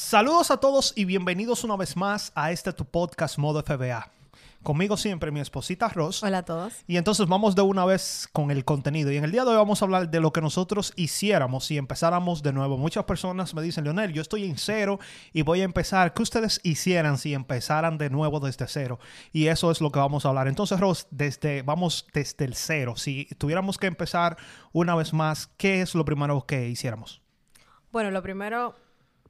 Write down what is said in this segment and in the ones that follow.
Saludos a todos y bienvenidos una vez más a este tu podcast Modo FBA. Conmigo siempre mi esposita Ross. Hola a todos. Y entonces vamos de una vez con el contenido. Y en el día de hoy vamos a hablar de lo que nosotros hiciéramos si empezáramos de nuevo. Muchas personas me dicen, Leonel, yo estoy en cero y voy a empezar. ¿Qué ustedes hicieran si empezaran de nuevo desde cero? Y eso es lo que vamos a hablar. Entonces, Ross, desde, vamos desde el cero. Si tuviéramos que empezar una vez más, ¿qué es lo primero que hiciéramos? Bueno, lo primero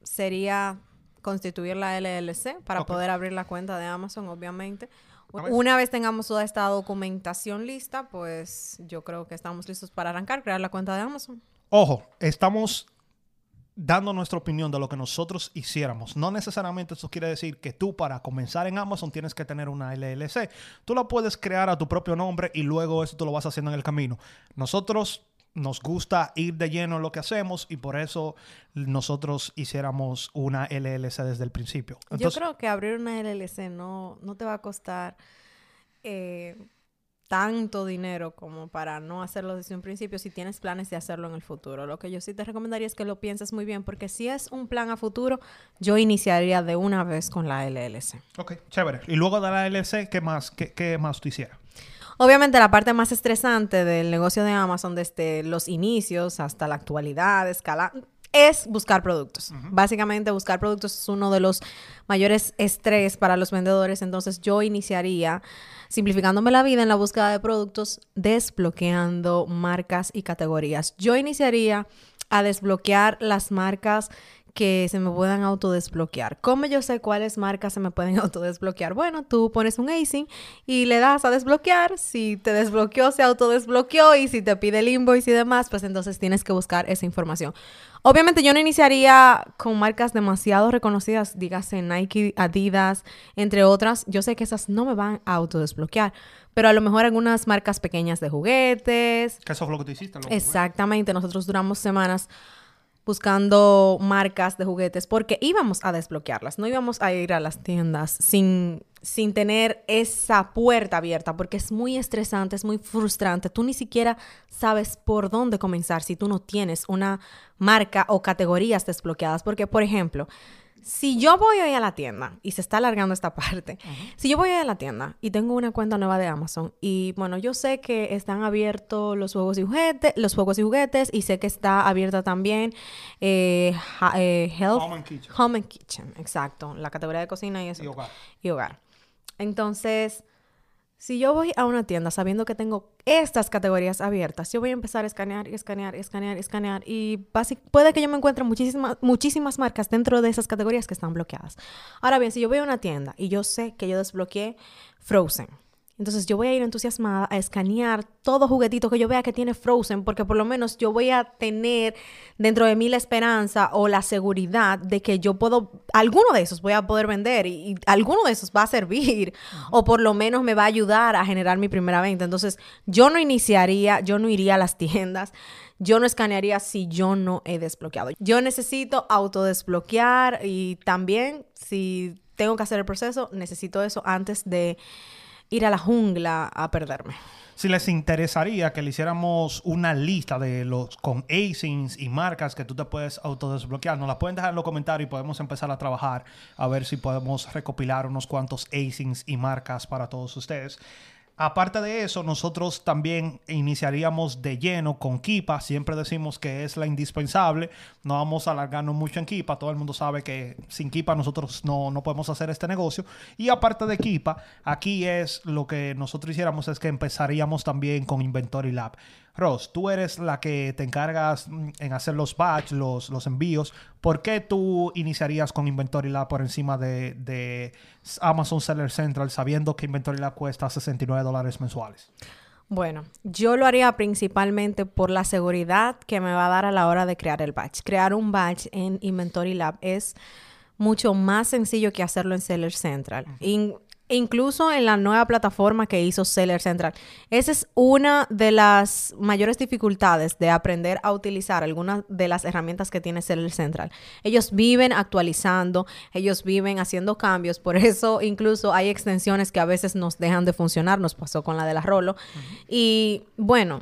sería constituir la LLC para poder abrir la cuenta de Amazon, obviamente. Una vez tengamos toda esta documentación lista, pues yo creo que estamos listos para arrancar, crear la cuenta de Amazon. Ojo, estamos dando nuestra opinión de lo que nosotros hiciéramos. No necesariamente eso quiere decir que tú para comenzar en Amazon tienes que tener una LLC. Tú la puedes crear a tu propio nombre y luego eso tú lo vas haciendo en el camino. Nosotros nos gusta ir de lleno en lo que hacemos y por eso nosotros hiciéramos una LLC desde el principio. Yo creo que abrir una LLC no, no te va a costar eh, tanto dinero como para no hacerlo desde un principio si tienes planes de hacerlo en el futuro. Lo que yo sí te recomendaría es que lo pienses muy bien porque si es un plan a futuro, yo iniciaría de una vez con la LLC. Ok, chévere. Y luego de la LLC, ¿qué más, qué, qué más tú hicieras? Obviamente la parte más estresante del negocio de Amazon desde los inicios hasta la actualidad, escala, es buscar productos. Básicamente buscar productos es uno de los mayores estrés para los vendedores. Entonces yo iniciaría simplificándome la vida en la búsqueda de productos, desbloqueando marcas y categorías. Yo iniciaría a desbloquear las marcas que se me puedan autodesbloquear. ¿Cómo yo sé cuáles marcas se me pueden autodesbloquear? Bueno, tú pones un ASIN y le das a desbloquear. Si te desbloqueó, se autodesbloqueó y si te pide el invoice y demás, pues entonces tienes que buscar esa información. Obviamente yo no iniciaría con marcas demasiado reconocidas, dígase Nike, Adidas, entre otras. Yo sé que esas no me van a autodesbloquear, pero a lo mejor algunas marcas pequeñas de juguetes. ¿Qué eso fue lo que tú hiciste? Exactamente, nosotros duramos semanas buscando marcas de juguetes porque íbamos a desbloquearlas, no íbamos a ir a las tiendas sin, sin tener esa puerta abierta porque es muy estresante, es muy frustrante, tú ni siquiera sabes por dónde comenzar si tú no tienes una marca o categorías desbloqueadas porque, por ejemplo, si yo voy hoy a la tienda, y se está alargando esta parte, si yo voy a la tienda y tengo una cuenta nueva de Amazon, y bueno, yo sé que están abiertos los juegos y juguetes, los juegos y juguetes, y sé que está abierta también eh, eh, Health, Home and Kitchen. Home and Kitchen, exacto, la categoría de cocina y eso. Y hogar. Y hogar. Entonces, si yo voy a una tienda sabiendo que tengo estas categorías abiertas, yo voy a empezar a escanear y escanear y escanear y puede que yo me encuentre muchísimas, muchísimas marcas dentro de esas categorías que están bloqueadas. Ahora bien, si yo voy a una tienda y yo sé que yo desbloqueé Frozen, entonces yo voy a ir entusiasmada a escanear todo juguetito que yo vea que tiene Frozen, porque por lo menos yo voy a tener dentro de mí la esperanza o la seguridad de que yo puedo, alguno de esos voy a poder vender y, alguno de esos va a servir o por lo menos me va a ayudar a generar mi primera venta. Entonces yo no iniciaría, yo no iría a las tiendas. Yo no escanearía si yo no he desbloqueado. Yo necesito autodesbloquear y también si tengo que hacer el proceso, necesito eso antes de ir a la jungla a perderme. Si les interesaría que le hiciéramos una lista de los con ASINs y marcas que tú te puedes autodesbloquear, nos la pueden dejar en los comentarios y podemos empezar a trabajar a ver si podemos recopilar unos cuantos ASINs y marcas para todos ustedes. Aparte de eso, nosotros también iniciaríamos de lleno con Kipa. Siempre decimos que es la indispensable. No vamos a alargarnos mucho en Kipa. Todo el mundo sabe que sin Kipa nosotros no, no podemos hacer este negocio. Y aparte de Kipa, aquí es lo que nosotros hiciéramos es que empezaríamos también con Inventory Lab. Ross, tú eres la que te encargas mm, en hacer los batch, los, los envíos. ¿Por qué tú iniciarías con Inventory Lab por encima de, de Amazon Seller Central sabiendo que Inventory Lab cuesta 69 dólares mensuales? Bueno, yo lo haría principalmente por la seguridad que me va a dar a la hora de crear el batch. Crear un batch en Inventory Lab es mucho más sencillo que hacerlo en Seller Central. In- incluso en la nueva plataforma que hizo Seller Central. Esa es una de las mayores dificultades de aprender a utilizar algunas de las herramientas que tiene Seller Central. Ellos viven actualizando, ellos viven haciendo cambios, por eso incluso hay extensiones que a veces nos dejan de funcionar, nos pasó con la de la Rolo. Y bueno,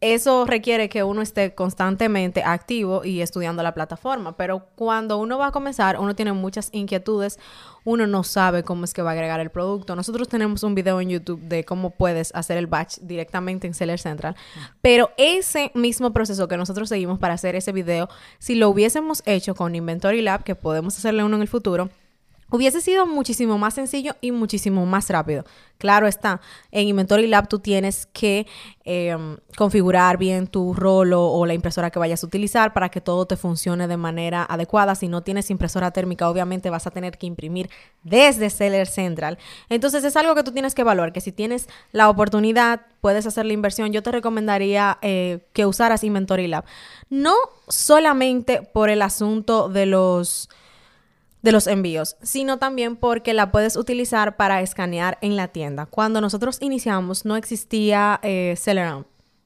eso requiere que uno esté constantemente activo y estudiando la plataforma, pero cuando uno va a comenzar, uno tiene muchas inquietudes, uno no sabe cómo es que va a agregar el producto. Nosotros tenemos un video en YouTube de cómo puedes hacer el batch directamente en Seller Central, pero ese mismo proceso que nosotros seguimos para hacer ese video, si lo hubiésemos hecho con Inventory Lab, que podemos hacerle uno en el futuro, Hubiese sido muchísimo más sencillo y muchísimo más rápido. Claro está, en Inventory Lab tú tienes que eh, configurar bien tu rolo o la impresora que vayas a utilizar para que todo te funcione de manera adecuada. Si no tienes impresora térmica, obviamente vas a tener que imprimir desde Seller Central. Entonces es algo que tú tienes que evaluar, que si tienes la oportunidad, puedes hacer la inversión. Yo te recomendaría eh, que usaras Inventory Lab. No solamente por el asunto de los de los envíos, sino también porque la puedes utilizar para escanear en la tienda. Cuando nosotros iniciamos no existía eh, Celeram,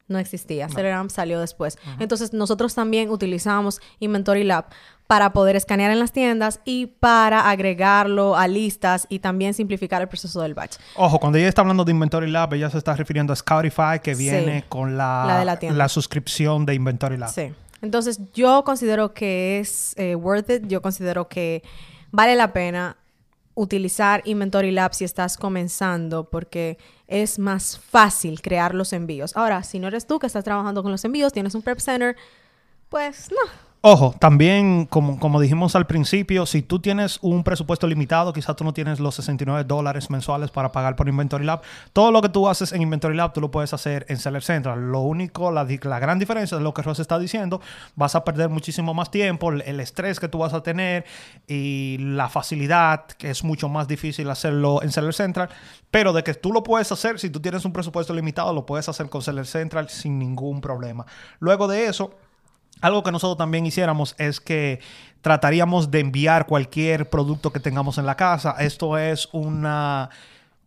no existía. Celeram salió después. Entonces nosotros también utilizamos Inventory Lab para poder escanear en las tiendas y para agregarlo a listas y también simplificar el proceso del batch. Ojo, cuando ella está hablando de Inventory Lab, ella se está refiriendo a Scoutify, que Sí. viene con la, La de la suscripción de Inventory Lab. Sí. Entonces, yo considero que es eh, worth it. Yo considero que vale la pena utilizar Inventory Lab si estás comenzando porque es más fácil crear los envíos. Ahora, si no eres tú que estás trabajando con los envíos, tienes un prep center, pues no. Ojo, también, como, como dijimos al principio, si tú tienes un presupuesto limitado, quizás tú no tienes los 69 dólares mensuales para pagar por Inventory Lab, todo lo que tú haces en Inventory Lab, tú lo puedes hacer en Seller Central. Lo único, la, gran diferencia de lo que Ross está diciendo, vas a perder muchísimo más tiempo, el, el estrés que tú vas a tener y la facilidad, que es mucho más difícil hacerlo en Seller Central, pero de que tú lo puedes hacer, si tú tienes un presupuesto limitado, lo puedes hacer con Seller Central sin ningún problema. Luego de eso, algo que nosotros también hiciéramos es que trataríamos de enviar cualquier producto que tengamos en la casa. Esto es una,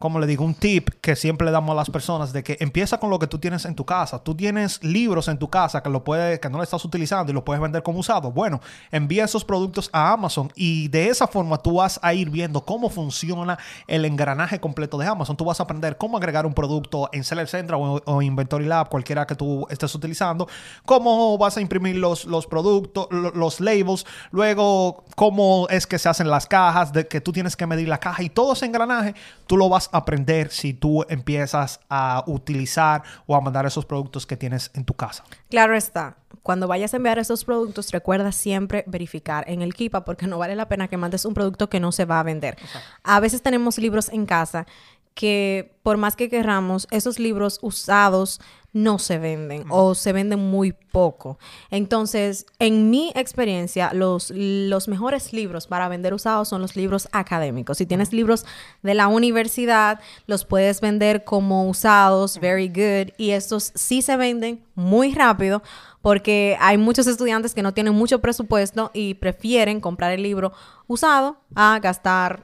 como le digo, un tip que siempre le damos a las personas de que empieza con lo que tú tienes en tu casa. Tú tienes libros en tu casa que lo puedes, que no lo estás utilizando y lo puedes vender como usado. Bueno, envía esos productos a Amazon y de esa forma tú vas a ir viendo cómo funciona el engranaje completo de Amazon. Tú vas a aprender cómo agregar un producto en Seller Central o, o Inventory Lab, cualquiera que tú estés utilizando, cómo vas a imprimir los, los productos, lo- los labels, luego cómo es que se hacen las cajas, de que tú tienes que medir la caja y todo ese engranaje, tú lo vas a aprender si tú empiezas a utilizar o a mandar esos productos que tienes en tu casa. Claro está. Cuando vayas a enviar esos productos, recuerda siempre verificar en el Kipa porque no vale la pena que mandes un producto que no se va a vender. A veces tenemos libros en casa que por más que querramos, esos libros usados no se venden o se venden muy poco. Entonces, en mi experiencia, los, los mejores libros para vender usados son los libros académicos. Si tienes libros de la universidad, los puedes vender como usados, very good, y estos sí se venden muy rápido porque hay muchos estudiantes que no tienen mucho presupuesto y prefieren comprar el libro usado a gastar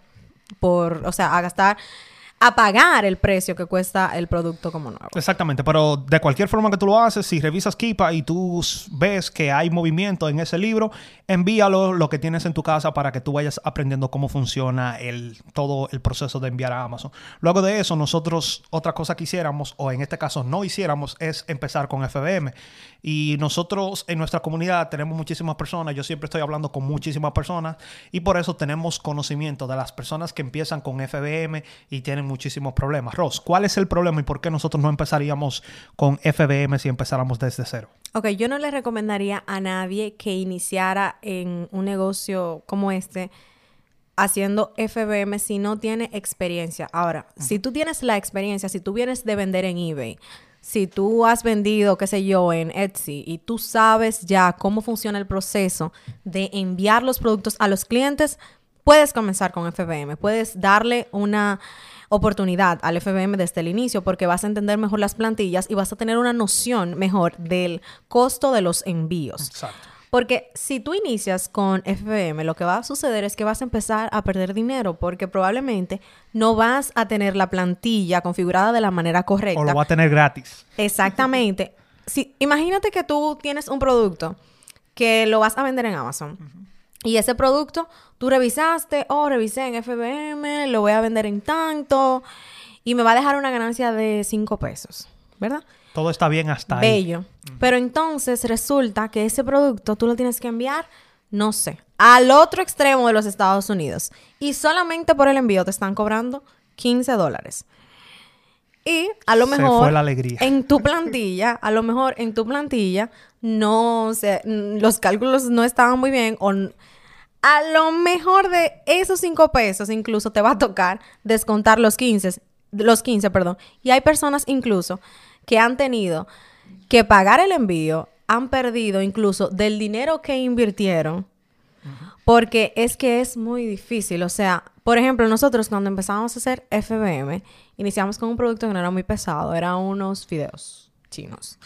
por, o sea, a gastar a pagar el precio que cuesta el producto como nuevo. Exactamente, pero de cualquier forma que tú lo haces, si revisas Kipa y tú ves que hay movimiento en ese libro, envíalo lo que tienes en tu casa para que tú vayas aprendiendo cómo funciona el, todo el proceso de enviar a Amazon. Luego de eso, nosotros otra cosa que hiciéramos, o en este caso no hiciéramos, es empezar con FBM. Y nosotros en nuestra comunidad tenemos muchísimas personas, yo siempre estoy hablando con muchísimas personas y por eso tenemos conocimiento de las personas que empiezan con FBM y tienen muchísimos problemas. Ross, ¿cuál es el problema y por qué nosotros no empezaríamos con FBM si empezáramos desde cero? Ok, yo no le recomendaría a nadie que iniciara en un negocio como este haciendo FBM si no tiene experiencia. Ahora, si tú tienes la experiencia, si tú vienes de vender en eBay, si tú has vendido, qué sé yo, en Etsy y tú sabes ya cómo funciona el proceso de enviar los productos a los clientes, puedes comenzar con FBM, puedes darle una oportunidad al FBM desde el inicio porque vas a entender mejor las plantillas y vas a tener una noción mejor del costo de los envíos. Exacto. Porque si tú inicias con FBM, lo que va a suceder es que vas a empezar a perder dinero porque probablemente no vas a tener la plantilla configurada de la manera correcta. O lo va a tener gratis. Exactamente. si, imagínate que tú tienes un producto que lo vas a vender en Amazon. Y ese producto tú revisaste, oh, revisé en FBM, lo voy a vender en tanto y me va a dejar una ganancia de 5 pesos, ¿verdad? Todo está bien hasta ahí. Bello. Pero entonces resulta que ese producto tú lo tienes que enviar, no sé, al otro extremo de los Estados Unidos. Y solamente por el envío te están cobrando 15 dólares. Y a lo mejor la alegría. en tu plantilla, a lo mejor en tu plantilla no sé, los cálculos no estaban muy bien o a lo mejor de esos 5 pesos incluso te va a tocar descontar los 15, los 15, perdón. Y hay personas incluso que han tenido que pagar el envío, han perdido incluso del dinero que invirtieron, porque es que es muy difícil. O sea, por ejemplo, nosotros cuando empezamos a hacer FBM, iniciamos con un producto que no era muy pesado, eran unos fideos chinos,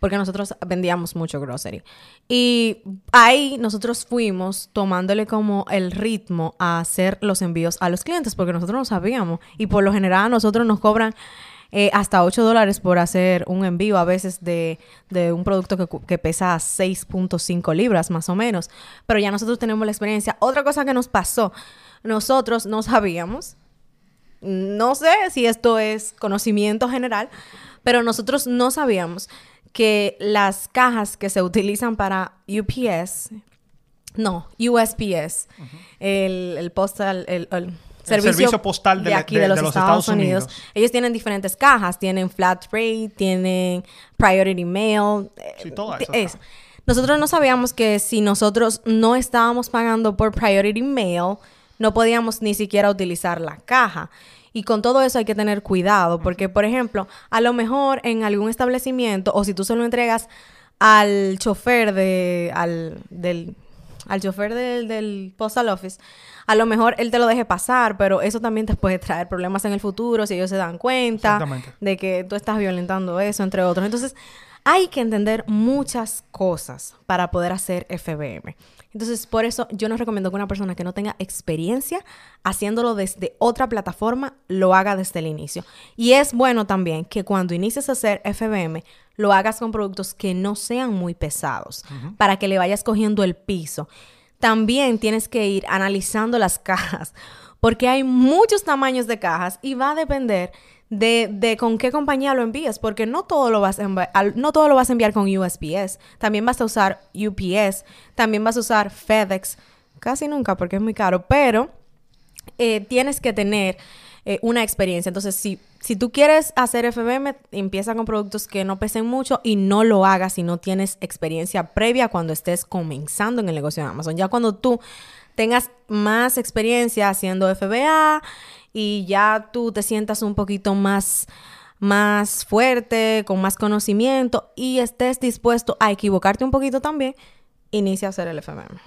porque nosotros vendíamos mucho grocery. Y ahí nosotros fuimos tomándole como el ritmo a hacer los envíos a los clientes, porque nosotros no sabíamos. Y por lo general nosotros nos cobran eh, hasta 8 dólares por hacer un envío a veces de, un producto que, que pesa 6.5 libras más o menos. Pero ya nosotros tenemos la experiencia. Otra cosa que nos pasó, nosotros no sabíamos, no sé si esto es conocimiento general, pero nosotros no sabíamos que las cajas que se utilizan para UPS, no, USPS, el, el postal, el, servicio, postal de, aquí de, los, Estados, Unidos. Ellos tienen diferentes cajas, tienen flat rate, tienen priority mail. Sí, eh, todo eso. Nosotros no sabíamos que si nosotros no estábamos pagando por priority mail, no podíamos ni siquiera utilizar la caja. Y con todo eso hay que tener cuidado, porque, por ejemplo, a lo mejor en algún establecimiento, o si tú se lo entregas al chofer de, al, del, al chofer del, del postal office, a lo mejor él te lo deje pasar, pero eso también te puede traer problemas en el futuro si ellos se dan cuenta de que tú estás violentando eso, entre otros. Entonces, hay que entender muchas cosas para poder hacer FBM. Entonces, por eso yo no recomiendo que una persona que no tenga experiencia haciéndolo desde otra plataforma lo haga desde el inicio. Y es bueno también que cuando inicies a hacer FBM, lo hagas con productos que no sean muy pesados, para que le vayas cogiendo el piso. También tienes que ir analizando las cajas, porque hay muchos tamaños de cajas y va a depender de, de, con qué compañía lo envías, porque no todo, lo vas a enviar, no todo lo vas a enviar con USPS. También vas a usar UPS, también vas a usar FedEx, casi nunca porque es muy caro, pero eh, tienes que tener eh, una experiencia. Entonces, si, si tú quieres hacer FBM, empieza con productos que no pesen mucho y no lo hagas si no tienes experiencia previa cuando estés comenzando en el negocio de Amazon. Ya cuando tú tengas más experiencia haciendo FBA y ya tú te sientas un poquito más más fuerte, con más conocimiento y estés dispuesto a equivocarte un poquito también, inicia a hacer el FMM.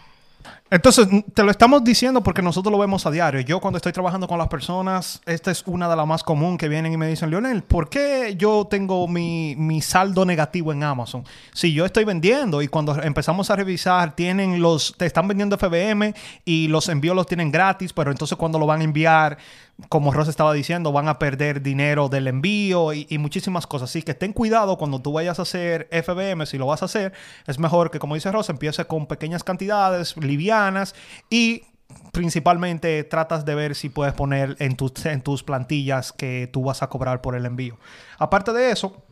Entonces, te lo estamos diciendo porque nosotros lo vemos a diario. Yo cuando estoy trabajando con las personas, esta es una de las más comunes que vienen y me dicen, Leonel, ¿por qué yo tengo mi, saldo negativo en Amazon? Si yo estoy vendiendo y cuando empezamos a revisar, tienen los, te están vendiendo FBM y los envíos los tienen gratis, pero entonces cuando lo van a enviar como Ross estaba diciendo, van a perder dinero del envío y, muchísimas cosas. Así que ten cuidado cuando tú vayas a hacer FBM, si lo vas a hacer, es mejor que, como dice Ross, empiece con pequeñas cantidades, livianas y principalmente tratas de ver si puedes poner en tus, en tus plantillas que tú vas a cobrar por el envío. Aparte de eso,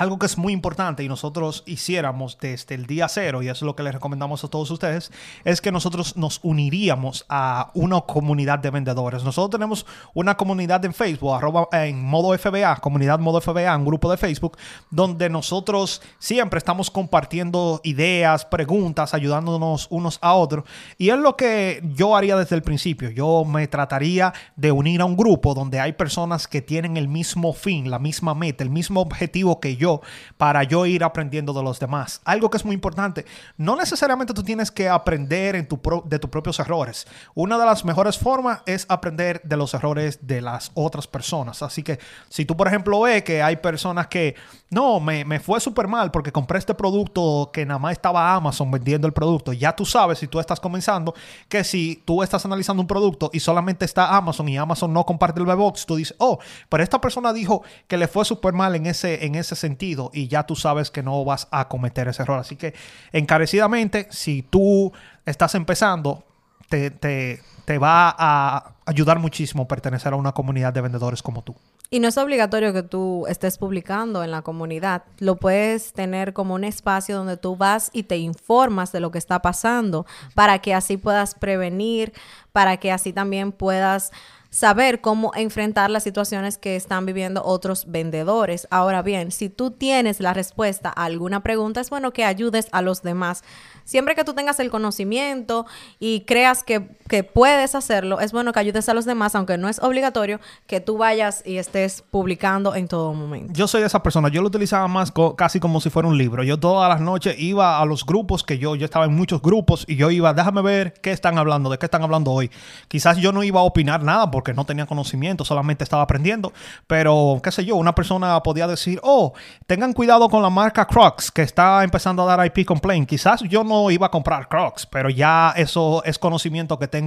algo que es muy importante y nosotros hiciéramos desde el día cero, y eso es lo que les recomendamos a todos ustedes, es que nosotros nos uniríamos a una comunidad de vendedores. Nosotros tenemos una comunidad en Facebook, en modo FBA, comunidad modo FBA, un grupo de Facebook, donde nosotros siempre estamos compartiendo ideas, preguntas, ayudándonos unos a otros. Y es lo que yo haría desde el principio. Yo me trataría de unir a un grupo donde hay personas que tienen el mismo fin, la misma meta, el mismo objetivo que yo para yo ir aprendiendo de los demás. Algo que es muy importante, no necesariamente tú tienes que aprender en tu de tus propios errores. Una de las mejores formas es aprender de los errores de las otras personas. Así que si tú, por ejemplo, ves que hay personas que, no, me, me fue súper mal porque compré este producto que nada más estaba Amazon vendiendo el producto, ya tú sabes si tú estás comenzando que si tú estás analizando un producto y solamente está Amazon y Amazon no comparte el box, tú dices, oh, pero esta persona dijo que le fue súper mal en ese, en ese sentido y ya tú sabes que no vas a cometer ese error. Así que encarecidamente, si tú estás empezando, te, te, te va a ayudar muchísimo pertenecer a una comunidad de vendedores como tú. Y no es obligatorio que tú estés publicando en la comunidad. Lo puedes tener como un espacio donde tú vas y te informas de lo que está pasando para que así puedas prevenir, para que así también puedas saber cómo enfrentar las situaciones que están viviendo otros vendedores. Ahora bien, si tú tienes la respuesta a alguna pregunta, es bueno que ayudes a los demás siempre que tú tengas el conocimiento y creas que, puedes hacerlo, es bueno que ayudes a los demás, aunque no es obligatorio que tú vayas y estés publicando en todo momento. Yo soy de esa persona, yo lo utilizaba más casi como si fuera un libro. Yo todas las noches iba a los grupos que yo, yo estaba en muchos grupos y yo iba, déjame ver qué están hablando, de qué están hablando hoy. Quizás yo no iba a opinar nada porque no tenía conocimiento, solamente estaba aprendiendo, pero qué sé yo, una persona podía decir, oh, tengan cuidado con la marca Crocs que está empezando a dar IP complaint. Quizás yo no iba a comprar Crocs, pero ya eso es conocimiento que tengo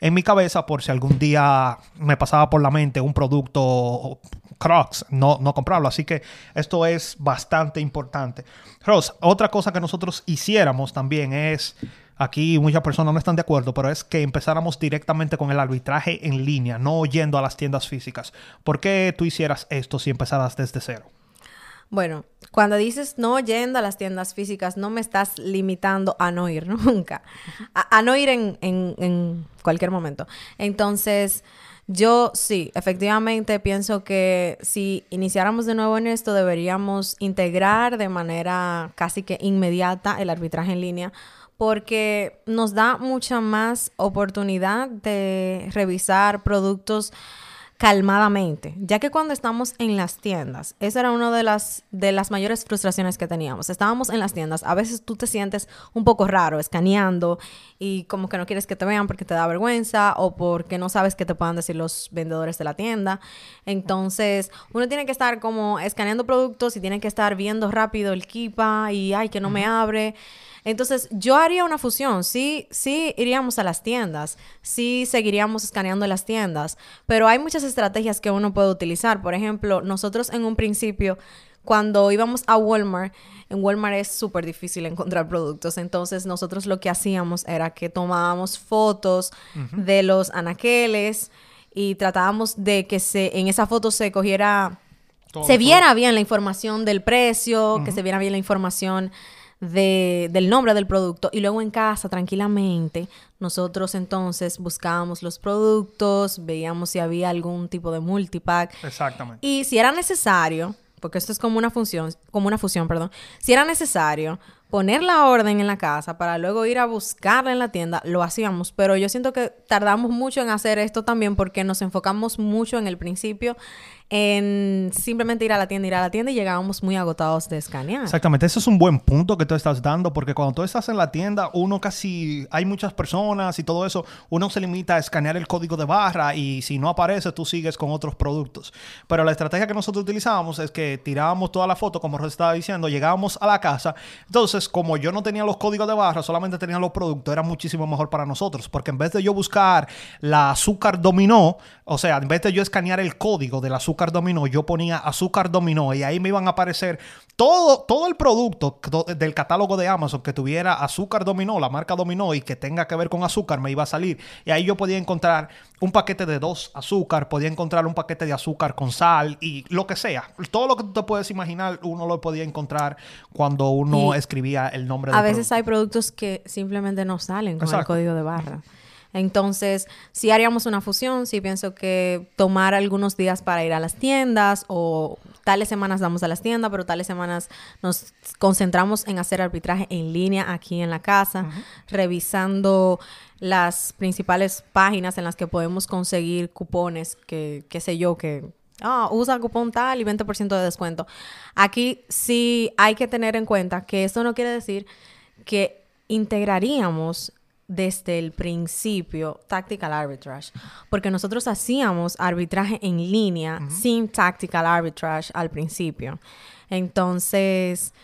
en mi cabeza por si algún día me pasaba por la mente un producto Crocs, no, no comprarlo. Así que esto es bastante importante. Ross, otra cosa que nosotros hiciéramos también es aquí muchas personas no están de acuerdo, pero es que empezáramos directamente con el arbitraje en línea, no yendo a las tiendas físicas. ¿Por qué tú hicieras esto si empezaras desde cero? Bueno, cuando dices no yendo a las tiendas físicas, no me estás limitando a no ir nunca, a, no ir en, en, cualquier momento. Entonces, yo sí, efectivamente pienso que si iniciáramos de nuevo en esto, deberíamos integrar de manera casi que inmediata el arbitraje en línea porque nos da mucha más oportunidad de revisar productos calmadamente, ya que cuando estamos en las tiendas, esa era una de las, de las mayores frustraciones que teníamos. Estábamos en las tiendas, a veces tú te sientes un poco raro escaneando y como que no quieres que te vean porque te da vergüenza o porque no sabes qué te puedan decir los vendedores de la tienda. Entonces, uno tiene que estar como escaneando productos y tiene que estar viendo rápido el kipa y ay, que no me abre. Entonces, yo haría una fusión. Sí, sí iríamos a las tiendas, sí seguiríamos escaneando las tiendas, pero hay muchas estrategias que uno puede utilizar. Por ejemplo, nosotros en un principio, cuando íbamos a Walmart, en Walmart es súper difícil encontrar productos. Entonces, nosotros lo que hacíamos era que tomábamos fotos de los anaqueles y tratábamos de que se, en esa foto se cogiera, se viera bien la información del precio, que se viera bien la información de, del nombre del producto y luego en casa tranquilamente nosotros entonces buscábamos los productos, veíamos si había algún tipo de multipack. Exactamente. Y si era necesario, porque esto es como una función, como una fusión, perdón, si era necesario poner la orden en la casa para luego ir a buscarla en la tienda, lo hacíamos, pero yo siento que tardamos mucho en hacer esto también porque nos enfocamos mucho en el principio en simplemente ir a la tienda, ir a la tienda y llegábamos muy agotados de escanear. Exactamente, ese es un buen punto que tú estás dando, porque cuando tú estás en la tienda, uno casi, hay muchas personas y todo eso, uno se limita a escanear el código de barra y si no aparece, tú sigues con otros productos. Pero la estrategia que nosotros utilizábamos es que tirábamos toda la foto, como Ros estaba diciendo, llegábamos a la casa, entonces como yo no tenía los códigos de barra, solamente tenía los productos, era muchísimo mejor para nosotros, porque en vez de yo buscar la azúcar dominó, o sea, en vez de yo escanear el código del azúcar dominó, yo ponía azúcar dominó y ahí me iban a aparecer todo, todo el producto del catálogo de Amazon que tuviera azúcar dominó, la marca dominó y que tenga que ver con azúcar, me iba a salir. Y ahí yo podía encontrar un paquete de dos azúcar, podía encontrar un paquete de azúcar con sal y lo que sea. Todo lo que tú te puedes imaginar, uno lo podía encontrar cuando uno escribía el nombre de A veces hay productos que simplemente no salen con el código de barra. Entonces, si haríamos una fusión, sí pienso que tomar algunos días para ir a las tiendas o tales semanas vamos a las tiendas, pero tales semanas nos concentramos en hacer arbitraje en línea aquí en la casa, revisando las principales páginas en las que podemos conseguir cupones que, qué sé yo, que ah, usa cupón tal y 20% de descuento. Aquí sí hay que tener en cuenta que esto no quiere decir que integraríamos desde el principio tactical arbitrage, porque nosotros hacíamos arbitraje en línea sin tactical arbitrage al principio. Entonces,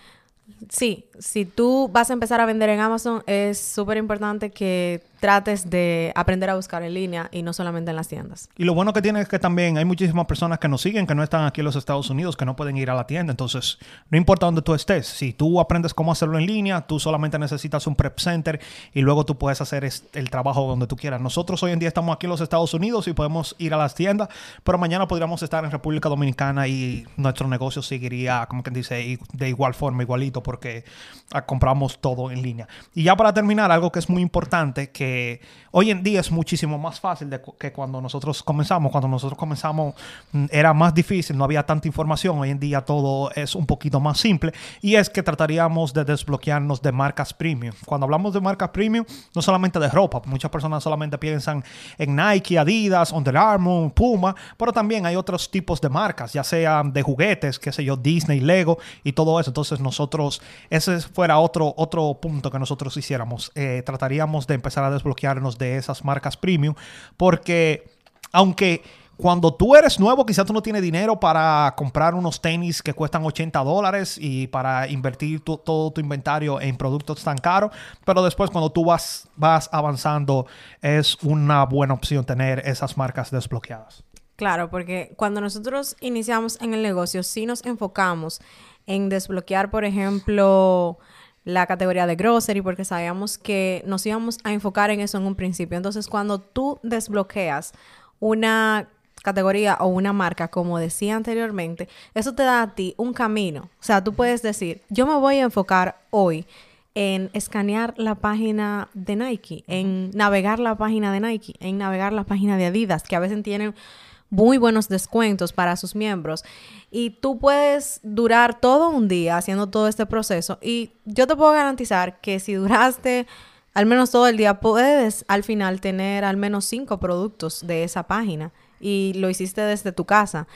sí, si tú vas a empezar a vender en Amazon, es súper importante que trates de aprender a buscar en línea y no solamente en las tiendas. Y lo bueno que tiene es que también hay muchísimas personas que nos siguen que no están aquí en los Estados Unidos, que no pueden ir a la tienda. Entonces, no importa dónde tú estés, si tú aprendes cómo hacerlo en línea, tú solamente necesitas un prep center y luego tú puedes hacer el trabajo donde tú quieras. Nosotros hoy en día estamos aquí en los Estados Unidos y podemos ir a las tiendas, pero mañana podríamos estar en República Dominicana y nuestro negocio seguiría, como quien dice, de igual forma, igualito, porque compramos todo en línea. Y ya para terminar, algo que es muy importante, que hoy en día es muchísimo más fácil de que cuando nosotros comenzamos. Cuando nosotros comenzamos mm, era más difícil, no había tanta información. Hoy en día todo es un poquito más simple y es que trataríamos de desbloquearnos de marcas premium. Cuando hablamos de marcas premium, no solamente de ropa, muchas personas solamente piensan en Nike, Adidas, Under Armour, Puma, pero también hay otros tipos de marcas, ya sean de juguetes, qué sé yo, Disney, Lego y todo eso. Entonces nosotros, ese fuera otro, otro punto que nosotros hiciéramos. Eh, trataríamos de empezar a desbloquearnos de esas marcas premium, porque aunque cuando tú eres nuevo, quizás tú no tienes dinero para comprar unos tenis que cuestan 80 dólares y para invertir todo tu inventario en productos tan caros, pero después cuando tú vas, vas avanzando es una buena opción tener esas marcas desbloqueadas. Claro, porque cuando nosotros iniciamos en el negocio, sí nos enfocamos en desbloquear, por ejemplo, la categoría de grocery porque sabíamos que nos íbamos a enfocar en eso en un principio. Entonces, cuando tú desbloqueas una categoría o una marca, como decía anteriormente, eso te da a ti un camino. O sea, tú puedes decir, yo me voy a enfocar hoy en escanear la página de Nike, en navegar la página de Nike, en navegar la página de Adidas, que a veces tienen muy buenos descuentos para sus miembros. Y tú puedes durar todo un día haciendo todo este proceso. Y yo te puedo garantizar que si duraste al menos todo el día, puedes al final tener al menos cinco productos de esa página y lo hiciste desde tu casa.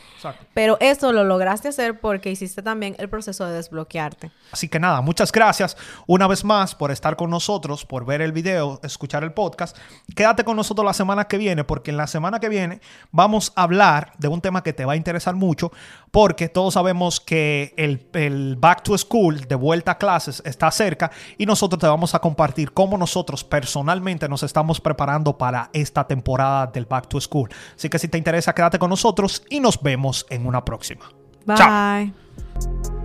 Pero eso lo lograste hacer porque hiciste también el proceso de desbloquearte. Así que nada, muchas gracias una vez más por estar con nosotros, por ver el video, escuchar el podcast. Quédate con nosotros la semana que viene porque en la semana que viene vamos a hablar de un tema que te va a interesar mucho porque todos sabemos que el, el back to school, de vuelta a clases, está cerca y nosotros te vamos a compartir cómo nosotros personalmente nos estamos preparando para esta temporada del back to school. Así que si te interesa, quédate con nosotros y nos vemos en una próxima. Bye. Chao.